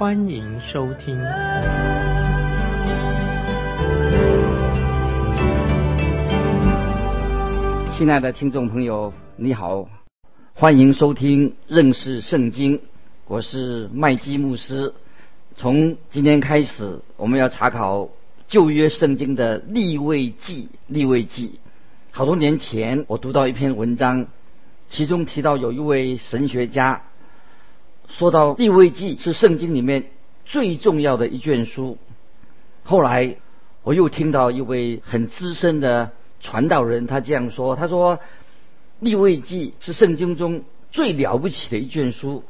欢迎收听。亲爱的听众朋友，你好，欢迎收听认识圣经，我是麦基牧师。从今天开始，我们要查考旧约圣经的立位记，立位记。好多年前，我读到一篇文章，其中提到有一位神学家说到《立位记》是圣经里面最重要的一卷书。后来，我又听到一位很资深的传道人他这样说：“他说，《立位记》是圣经中最了不起的一卷书。”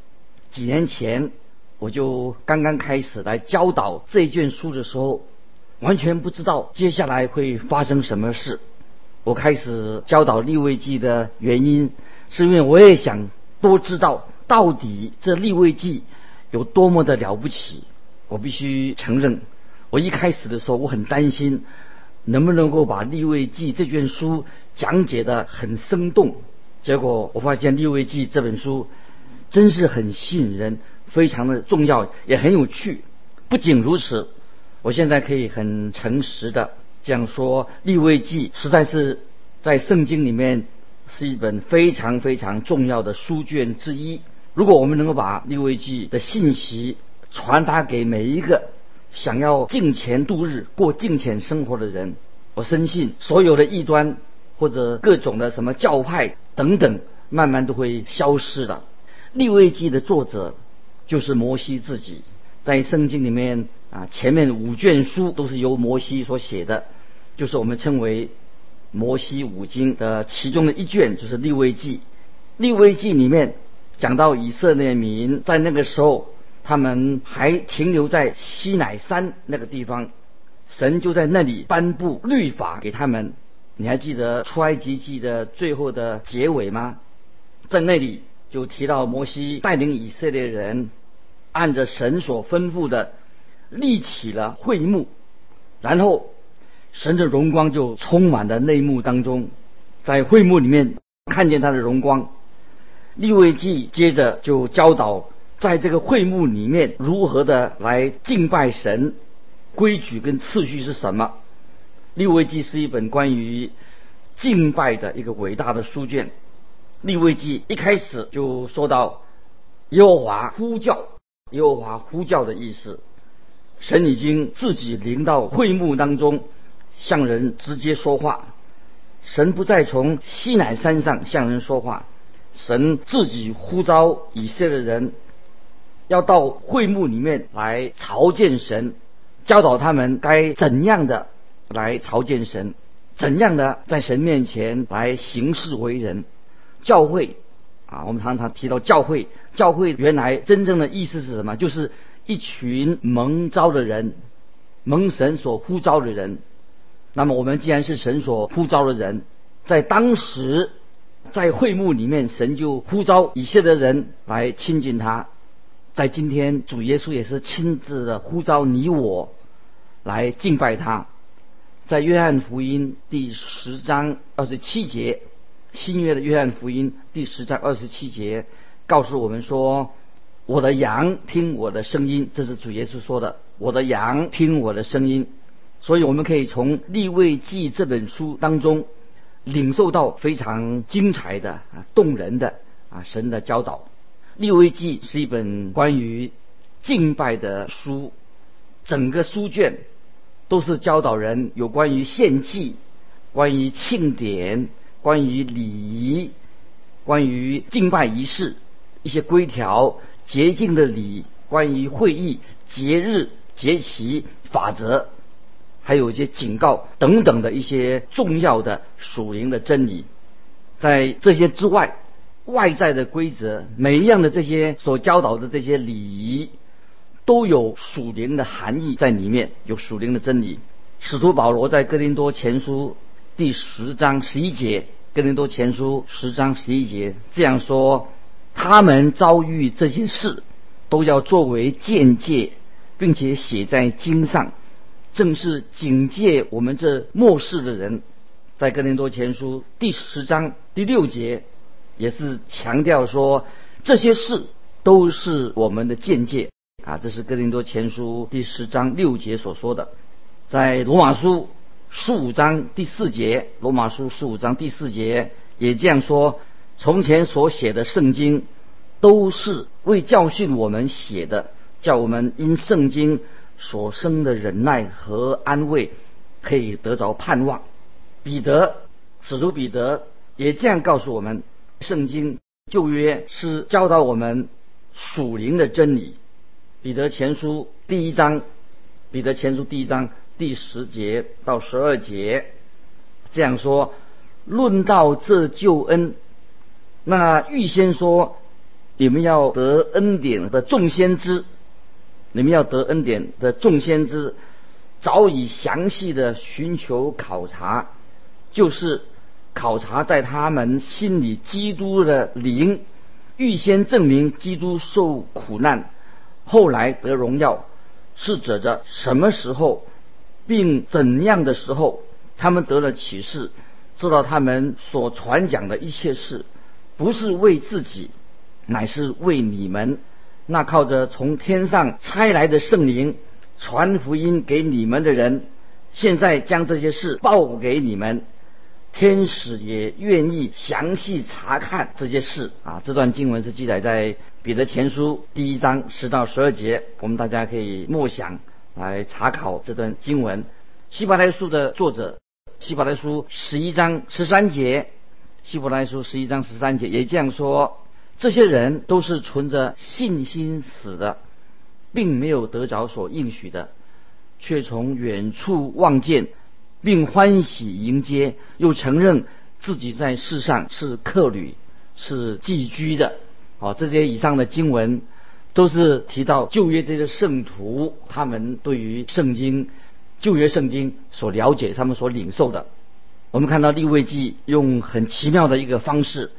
几年前，我就刚刚开始来教导这一卷书的时候，完全不知道接下来会发生什么事。我开始教导立位记的原因，是因为我也想多知道到底这立位记有多么的了不起。我必须承认，我一开始的时候我很担心，能不能够把立位记这卷书讲解的很生动。结果我发现立位记这本书真是很吸引人，非常的重要，也很有趣。不仅如此，我现在可以很诚实的。讲说《立位记》实在是在圣经里面是一本非常非常重要的书卷之一。如果我们能够把《立位记》的信息传达给每一个想要敬虔度日、过敬虔生活的人，我深信所有的异端或者各种的什么教派等等，慢慢都会消失的。《立位记》的作者就是摩西自己，在圣经里面。啊，前面五卷书都是由摩西所写的，就是我们称为摩西五经的其中的一卷，就是立位记。立位记里面讲到以色列民在那个时候，他们还停留在西乃山那个地方，神就在那里颁布律法给他们。你还记得出埃及记的最后的结尾吗？在那里就提到摩西带领以色列人按着神所吩咐的。立起了会幕，然后神的荣光就充满了内幕当中，在会幕里面看见他的荣光。利未记接着就教导，在这个会幕里面如何的来敬拜神，规矩跟次序是什么？利未记是一本关于敬拜的一个伟大的书卷。利未记一开始就说到耶和华呼叫，耶和华呼叫的意思。神已经自己临到会幕当中，向人直接说话。神不再从西乃山上向人说话，神自己呼召以色列人，要到会幕里面来朝见神，教导他们该怎样的来朝见神，怎样的在神面前来行事为人。教会啊，我们常常提到教会，教会原来真正的意思是什么？就是。一群蒙召的人，蒙神所呼召的人。那么，我们既然是神所呼召的人，在当时，在会幕里面，神就呼召以色列人来亲近他。在今天，主耶稣也是亲自的呼召你我来敬拜他。在约翰福音第十章二十七节，新约的约翰福音第十章二十七节告诉我们说。我的羊听我的声音，这是主耶稣说的。我的羊听我的声音，所以我们可以从立位记这本书当中领受到非常精彩的啊动人的啊神的教导。立位记是一本关于敬拜的书，整个书卷都是教导人有关于献祭、关于庆典、关于礼仪、关于敬拜仪式一些规条。洁净的礼，关于会议、节日、节期、法则，还有一些警告等等的一些重要的属灵的真理，在这些之外，外在的规则，每一样的这些所教导的这些礼仪，都有属灵的含义在里面，有属灵的真理。使徒保罗在哥林多前书第十章十一节，哥林多前书十章十一节这样说：他们遭遇这些事，都要作为见解，并且写在经上，正是警戒我们这末世的人。在哥林多前书第十章第六节，也是强调说这些事都是我们的见解啊。这是哥林多前书第十章六节所说的。在罗马书十五章第四节，罗马书十五章第四节也这样说：从前所写的圣经，都是为教训我们写的，叫我们因圣经所生的忍耐和安慰，可以得着盼望。彼得，使徒彼得也这样告诉我们：圣经旧约是教导我们属灵的真理。彼得前书第一章，彼得前书第一章。第十节到十二节这样说：论到这救恩，那预先说你们要得恩典的众先知，你们要得恩典的众先知，早已详细的寻求考察，就是考察在他们心里基督的灵，预先证明基督受苦难，后来得荣耀，是指着什么时候？并怎样的时候，他们得了启示，知道他们所传讲的一切事，不是为自己，乃是为你们。那靠着从天上差来的圣灵传福音给你们的人，现在将这些事报给你们。天使也愿意详细查看这些事啊。这段经文是记载在彼得前书第一章十到十二节，我们大家可以默想。来查考这段经文，《希伯来书》的作者，《希伯来书》十一章十三节，《希伯来书》十一章十三节也这样说：这些人都是存着信心死的，并没有得着所应许的，却从远处望见，并欢喜迎接，又承认自己在世上是客旅，是寄居的。好，这些以上的经文。都是提到旧约这些圣徒，他们对于圣经、旧约圣经所了解，他们所领受的。我们看到利未记用很奇妙的一个方式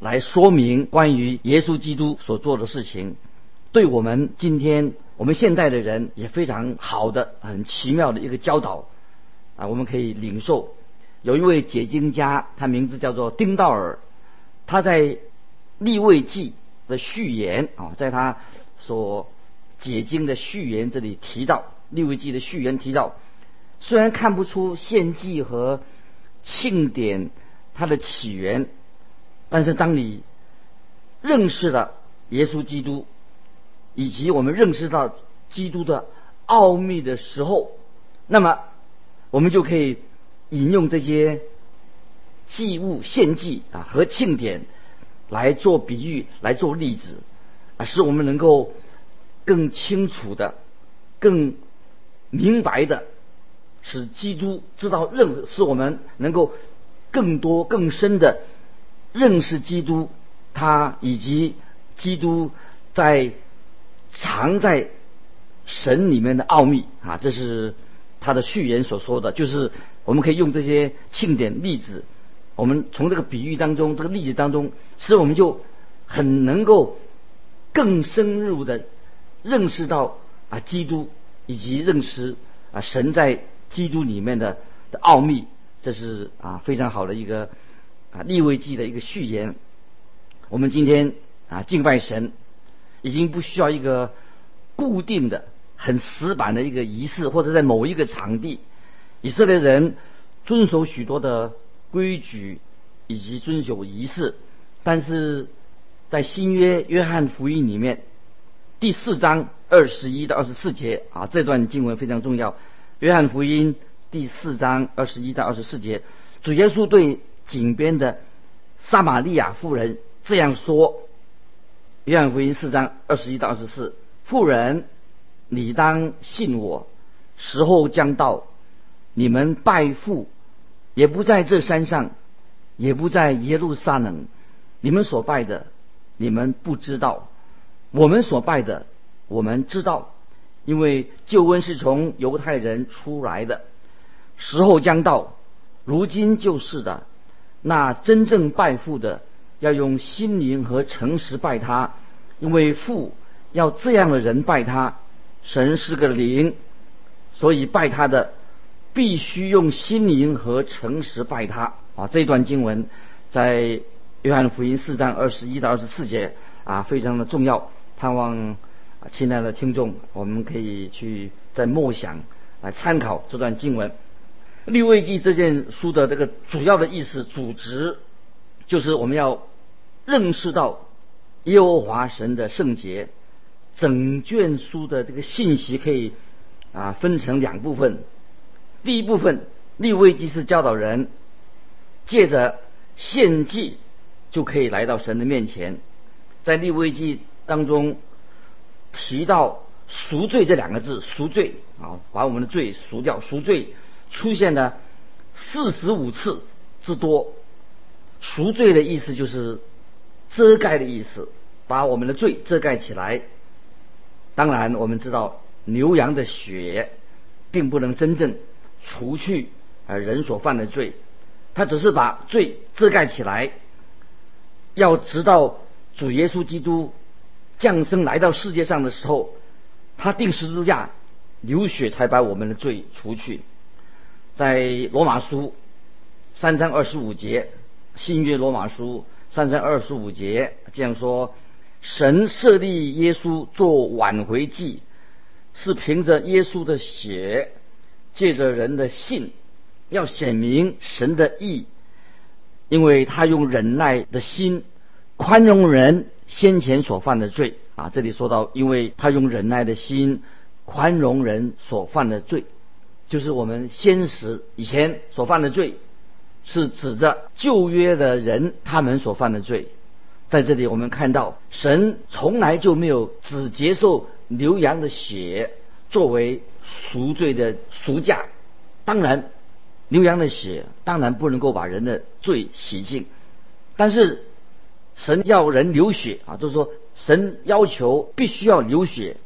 来说明关于耶稣基督所做的事情，对我们今天我们现代的人也非常好的、很奇妙的一个教导啊，我们可以领受。有一位解经家，他名字叫做丁道尔，他在利未记。的序言啊，在他所解经的序言这里提到，利未记的序言提到，虽然看不出献祭和庆典它的起源，但是当你认识了耶稣基督，以及我们认识到基督的奥秘的时候，那么我们就可以引用这些祭物献祭啊和庆典。来做比喻，来做例子，啊，使我们能够更清楚的、更明白的，使基督知道认，使我们能够更多、更深的认识基督，他以及基督在藏在神里面的奥秘啊，这是他的序言所说的，就是我们可以用这些庆典例子。我们从这个比喻当中，这个例子当中，使我们就很能够更深入的认识到啊，基督以及认识啊神在基督里面的的奥秘，这是啊非常好的一个啊立位记的一个序言。我们今天啊敬拜神，已经不需要一个固定的、很死板的一个仪式，或者在某一个场地，以色列人遵守许多的。规矩以及遵守仪式，但是在新约约翰福音里面第四章二十一到二十四节啊，这段经文非常重要。约翰福音第四章二十一到二十四节，主耶稣对井边的撒玛利亚妇人这样说：约翰福音四章二十一到二十四，妇人，你当信我，时候将到，你们拜父。也不在这山上，也不在耶路撒冷。你们所拜的，你们不知道；我们所拜的，我们知道，因为救恩是从犹太人出来的，时候将到，如今就是的。那真正拜父的，要用心灵和诚实拜他，因为父要这样的人拜他。神是个灵，所以拜他的必须用心灵和诚实拜他。啊，这段经文在约翰福音四章二十一到二十四节啊，非常的重要。盼望，亲爱的听众，我们可以去在默想来参考这段经文。立位记这件书的这个主要的意思、主旨，就是我们要认识到耶和华神的圣洁。整卷书的这个信息可以啊分成两部分。第一部分立位记是教导人借着献祭就可以来到神的面前。在立位记当中提到赎罪这两个字，赎罪啊，把我们的罪赎掉，赎罪。出现了四十五次之多，赎罪的意思就是遮盖的意思，把我们的罪遮盖起来。当然，我们知道牛羊的血并不能真正除去呃人所犯的罪，它只是把罪遮盖起来。要直到主耶稣基督降生来到世界上的时候，他定十字架流血才把我们的罪除去。在罗马书三章二十五节，新约罗马书三章二十五节这样说：神设立耶稣做挽回祭，是凭着耶稣的血，借着人的信，要显明神的义，因为他用忍耐的心宽容人先前所犯的罪啊。这里说到，因为他用忍耐的心宽容人所犯的罪。就是我们先时以前所犯的罪，是指着旧约的人他们所犯的罪。在这里，我们看到神从来就没有只接受牛羊的血作为赎罪的赎价。当然，牛羊的血当然不能够把人的罪洗净，但是神要人流血啊，就是说神要求必须要流血，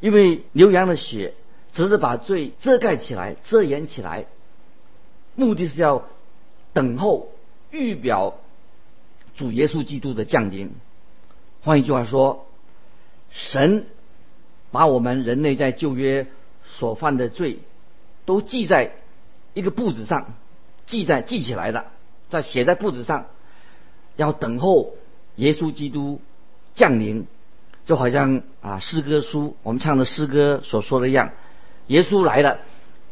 因为牛羊的血。只是把罪遮盖起来、遮掩起来，目的是要等候预表主耶稣基督的降临。换一句话说，神把我们人类在旧约所犯的罪都记在一个簿子上，记在记起来了，在写在簿子上，要等候耶稣基督降临，就好像啊诗歌书我们唱的诗歌所说的一样。耶稣来了，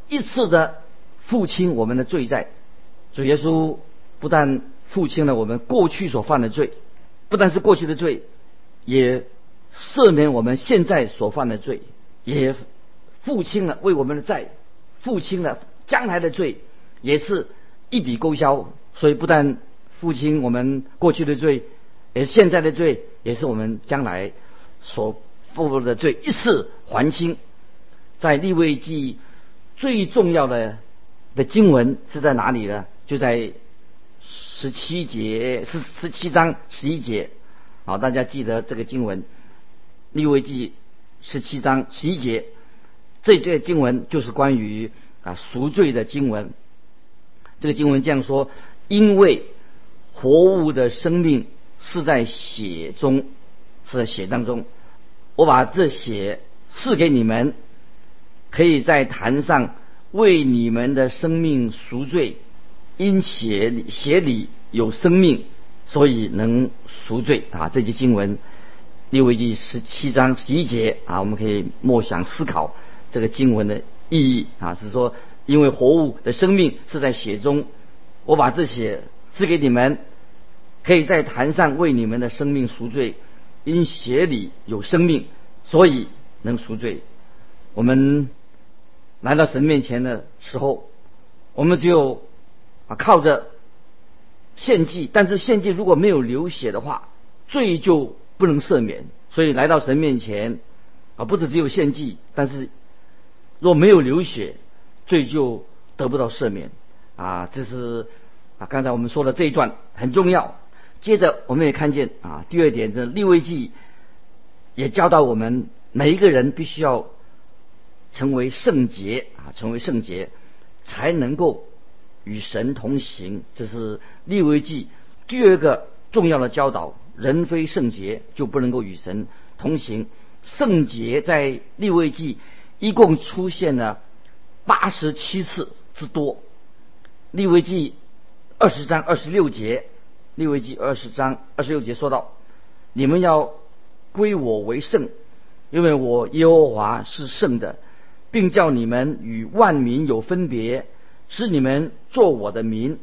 一次的付清我们的罪债。主耶稣不但付清了我们过去所犯的罪，不但是过去的罪，也赦免我们现在所犯的罪，也付清了为我们的债，付清了将来的罪，也是一笔勾销。所以不但付清我们过去的罪，也现在的罪，也是我们将来所负的罪，一次还清。在立位记最重要的的经文是在哪里呢？就在十七节，十十七章十一节。好，大家记得这个经文，立位记十七章十一节。这这经文就是关于啊赎罪的经文。这个经文这样说：因为活物的生命是在血中，是在血当中。我把这血赐给你们。可以在坛上为你们的生命赎罪，因血血里有生命，所以能赎罪啊！这节经文，利未记十七章十一节啊，我们可以默想思考这个经文的意义啊，是说因为活物的生命是在血中，我把这血赐给你们，可以在坛上为你们的生命赎罪，因血里有生命，所以能赎罪。我们。来到神面前的时候，我们只有啊靠着献祭，但是献祭如果没有流血的话，罪就不能赦免。所以来到神面前啊，不是只有献祭，但是若没有流血，罪就得不到赦免啊。这是啊刚才我们说的这一段很重要。接着我们也看见啊，第二点，这立位记也教导我们每一个人必须要成为圣洁啊，成为圣洁，才能够与神同行。这是利未记第二个重要的教导：人非圣洁就不能够与神同行。圣洁在利未记一共出现了八十七次之多。利未记二十章二十六节，利未记二十章二十六节说到：“你们要归我为圣，因为我耶和华是圣的。”并叫你们与万民有分别，使你们做我的民。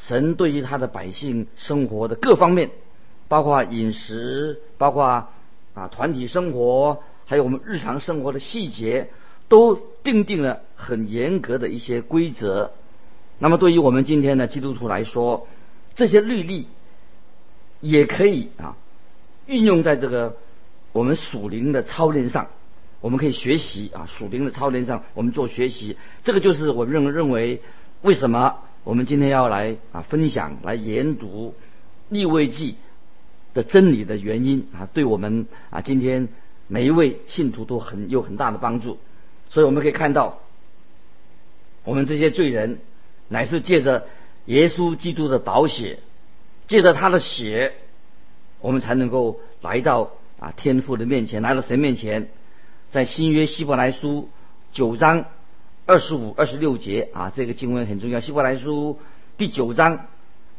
神对于他的百姓生活的各方面，包括饮食，包括啊团体生活，还有我们日常生活的细节，都定定了很严格的一些规则。那么对于我们今天的基督徒来说，这些律例也可以啊运用在这个我们属灵的操练上。我们可以学习啊，属灵的操练上，我们做学习，这个就是我认认为为什么我们今天要来啊分享、来研读立位记的真理的原因啊，对我们啊今天每一位信徒都很有很大的帮助。所以我们可以看到，我们这些罪人乃是借着耶稣基督的宝血，借着他的血，我们才能够来到啊天父的面前，来到神面前。在新约希伯来书九章二十五、二十六节啊，这个经文很重要。希伯来书第九章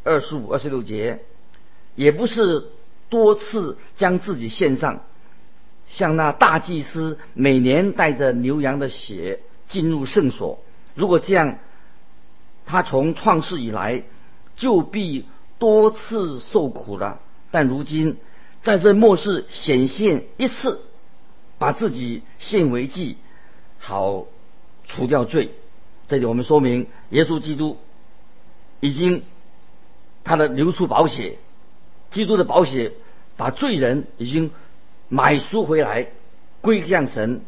二十五、二十六节，也不是多次将自己献上，像那大祭司每年带着牛羊的血进入圣所。如果这样，他从创世以来就必多次受苦了。但如今在这末世显现一次。把自己献为祭，好除掉罪。这里我们说明，耶稣基督已经他的流出宝血，基督的宝血把罪人已经买赎回来，归向神。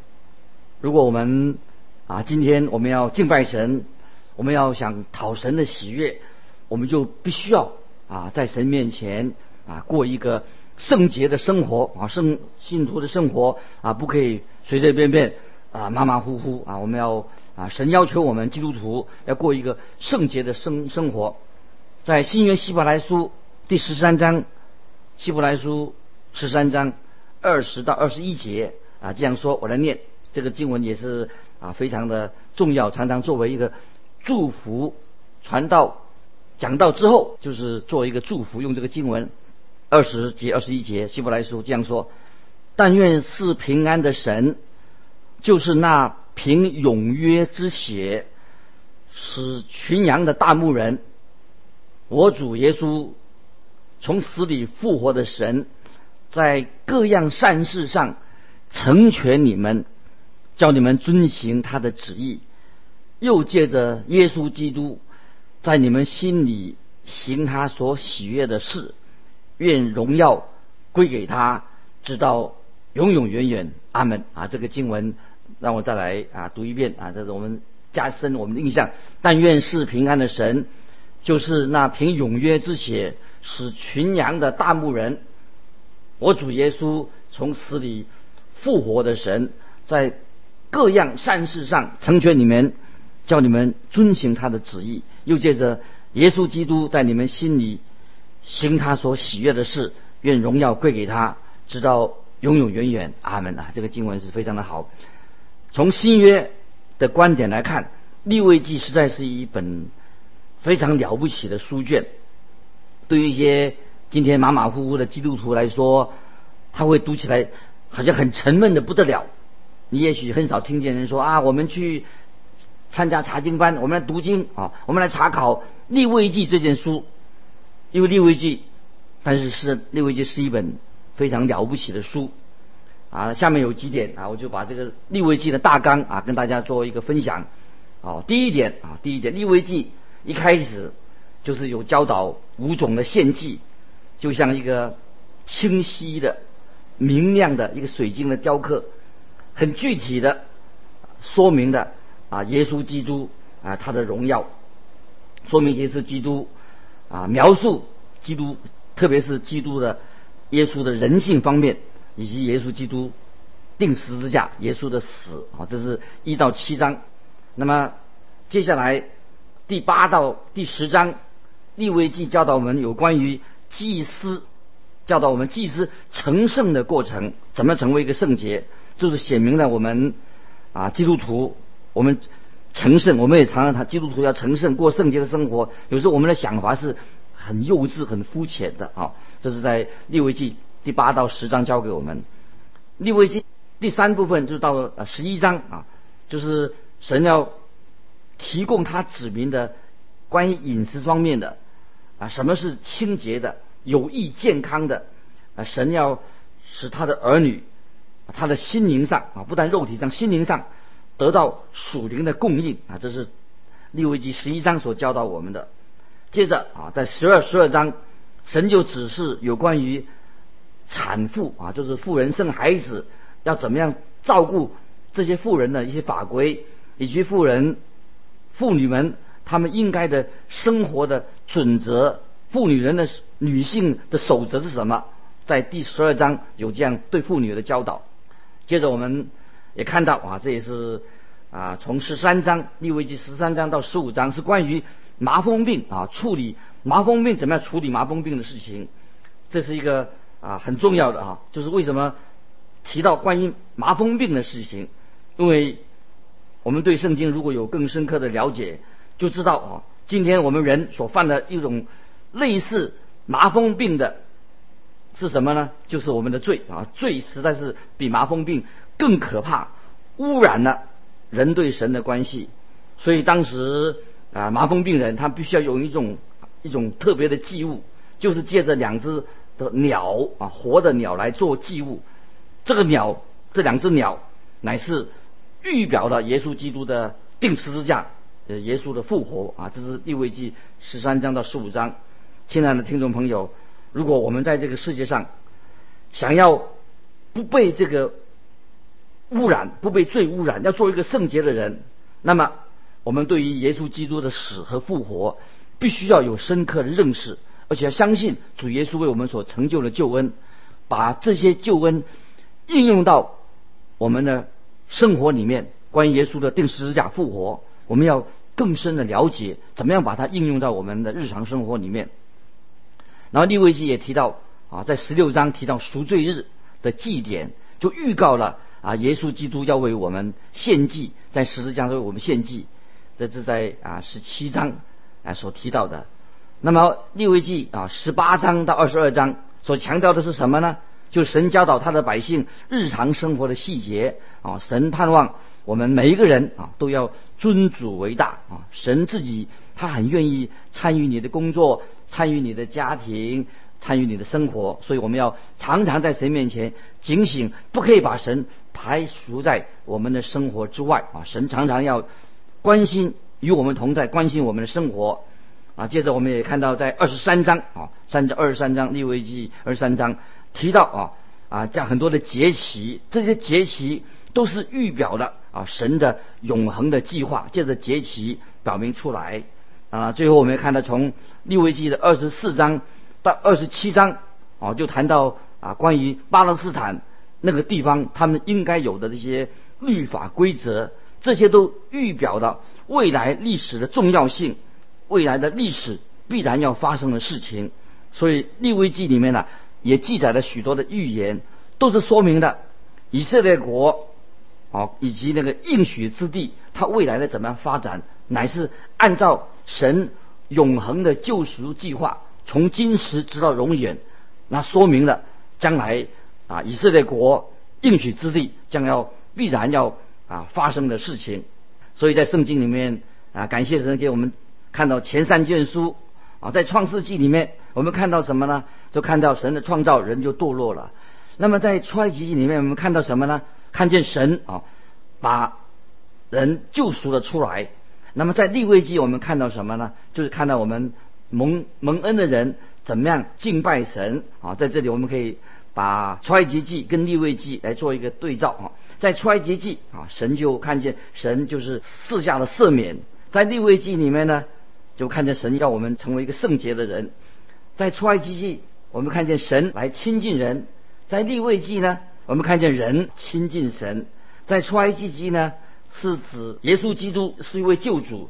如果我们啊，今天我们要敬拜神，我们要想讨神的喜悦，我们就必须要啊，在神面前啊，过一个。圣洁的生活啊，圣信徒的生活啊，不可以随随便便啊，马马虎虎啊。我们要啊，神要求我们基督徒要过一个圣洁的生生活。在新约希伯来书第十三章，希伯来书十三章二十到二十一节啊，这样说，我来念这个经文也是啊，非常的重要，常常作为一个祝福传道讲道之后，就是做一个祝福，用这个经文。二十节、二十一节，希伯来书这样说：“但愿是平安的神，就是那凭永约之血使群羊的大牧人，我主耶稣从死里复活的神，在各样善事上成全你们，叫你们遵行他的旨意，又借着耶稣基督，在你们心里行他所喜悦的事。”愿荣耀归给他，直到永永远远。阿门啊！这个经文让我再来啊读一遍啊，这是我们加深我们的印象。但愿是平安的神，就是那凭永约之血使群羊的大牧人，我主耶稣从死里复活的神，在各样善事上成全你们，叫你们遵行他的旨意，又借着耶稣基督在你们心里。行他所喜悦的事，愿荣耀归给他，直到永永远远。阿门啊！这个经文是非常的好。从新约的观点来看，《利未记》实在是一本非常了不起的书卷。对于一些今天马马虎虎的基督徒来说，他会读起来好像很沉闷的不得了。你也许很少听见人说啊，我们去参加查经班，我们来读经啊，我们来查考《利未记》这件书。因为《利未记》，但是是《利未记》是一本非常了不起的书啊。下面有几点啊，我就把这个《利未记》的大纲啊跟大家做一个分享。哦，第一点啊，第一点，《利未记》一开始就是有教导五种的献祭，就像一个清晰的、明亮的一个水晶的雕刻，很具体的说明的啊，耶稣基督啊他的荣耀，说明耶稣基督。啊，描述基督，特别是基督的耶稣的人性方面，以及耶稣基督定十字架，耶稣的死啊，这是一到七章。那么接下来第八到第十章，利未记教导我们有关于祭司，教导我们祭司成圣的过程，怎么成为一个圣洁，就是写明了我们啊基督徒我们成圣，我们也常常谈基督徒要成圣，过圣洁的生活。有时候我们的想法是很幼稚、很肤浅的啊。这是在利未记第八到十章教给我们。利未记第三部分就是到呃十一章啊，就是神要提供他指明的关于饮食方面的啊，什么是清洁的、有益健康的啊？神要使他的儿女，他的心灵上啊，不但肉体上，心灵上得到属灵的供应啊。这是利未记十一章所教导我们的。接着啊，在十二、十二章，神就指示有关于产妇啊，就是妇人生孩子要怎么样照顾这些妇人的一些法规，以及妇人。妇女们，她们应该的生活的准则，妇女人的女性的守则是什么？在第十二章有这样对妇女的教导。接着我们也看到啊，这也是啊，从十三章立位记十三章到十五章是关于麻风病啊，处理麻风病怎么样处理麻风病的事情，这是一个啊很重要的啊，就是为什么提到关于麻风病的事情，因为。我们对圣经如果有更深刻的了解，就知道啊，今天我们人所犯的一种类似麻风病的是什么呢？就是我们的罪啊，罪实在是比麻风病更可怕，污染了人对神的关系。所以当时啊，麻风病人他必须要用一种一种特别的祭物，就是借着两只的鸟啊，活的鸟来做祭物。这个鸟，这两只鸟乃是。预表了耶稣基督的定十字架，呃，耶稣的复活啊，这是利未记十三章到十五章。亲爱的听众朋友，如果我们在这个世界上想要不被这个污染，不被罪污染，要做一个圣洁的人，那么我们对于耶稣基督的死和复活，必须要有深刻的认识，而且要相信主耶稣为我们所成就的救恩，把这些救恩应用到我们的。生活里面关于耶稣的定十字架复活，我们要更深的了解，怎么样把它应用到我们的日常生活里面。然后利未记也提到啊，在十六章提到赎罪日的祭典，就预告了啊，耶稣基督要为我们献祭，在十字架上为我们献祭。这是在啊十七章啊所提到的。那么利未记啊十八章到二十二章所强调的是什么呢？就神教导他的百姓日常生活的细节啊，神盼望我们每一个人啊都要尊主为大啊，神自己他很愿意参与你的工作，参与你的家庭，参与你的生活，所以我们要常常在神面前警醒，不可以把神排除在我们的生活之外啊，神常常要关心与我们同在，关心我们的生活啊。接着我们也看到在二十三章啊，三章二十三章利未记二十三章。提到啊啊，这样很多的节期，这些节期都是预表的啊神的永恒的计划，借着节期表明出来啊。最后我们也看到从利未记的二十四章到二十七章啊，就谈到啊关于巴勒斯坦那个地方他们应该有的这些律法规则，这些都预表了未来历史的重要性，未来的历史必然要发生的事情。所以利未记里面呢。也记载了许多的预言，都是说明了以色列国，哦，以及那个应许之地，它未来的怎么样发展，乃是按照神永恒的救赎计划，从今时直到永远，那说明了将来啊，以色列国应许之地将要必然要啊发生的事情。所以在圣经里面啊，感谢神给我们看到前三卷书啊，在创世纪里面。我们看到什么呢？就看到神的创造，人就堕落了。那么在出埃及记里面，我们看到什么呢？看见神啊，把人救赎了出来。那么在立位记，我们看到什么呢？就是看到我们蒙蒙恩的人怎么样敬拜神啊。在这里，我们可以把出埃及记跟立位记来做一个对照啊。在出埃及记啊，神就看见神就是赐下的赦免；在立位记里面呢，就看见神要我们成为一个圣洁的人。在出埃及记，我们看见神来亲近人；在立位记呢，我们看见人亲近神。在出埃及记呢，是指耶稣基督是一位救主；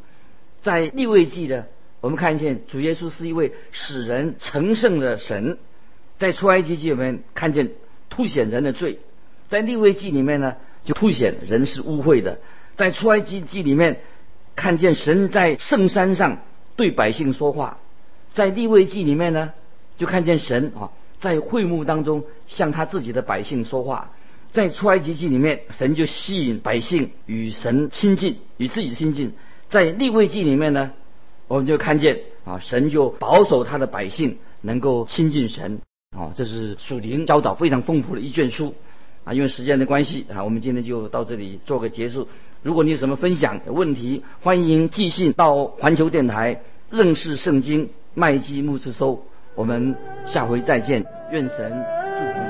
在立位记呢，我们看见主耶稣是一位使人成圣的神。在出埃及记里面看见凸显人的罪；在立位记里面呢，就凸显人是污秽的。在出埃及记里面看见神在圣山上对百姓说话；在立位记里面呢，就看见神啊在会幕当中向他自己的百姓说话。在出埃及记里面，神就吸引百姓与神亲近，与自己亲近。在立位记里面呢，我们就看见啊，神就保守他的百姓能够亲近神。啊，这是属灵教导非常丰富的一卷书。啊，因为时间的关系啊，我们今天就到这里做个结束。如果你有什么分享问题，欢迎寄信到环球电台认识圣经麦基牧师收。我们下回再见，愿神祝福。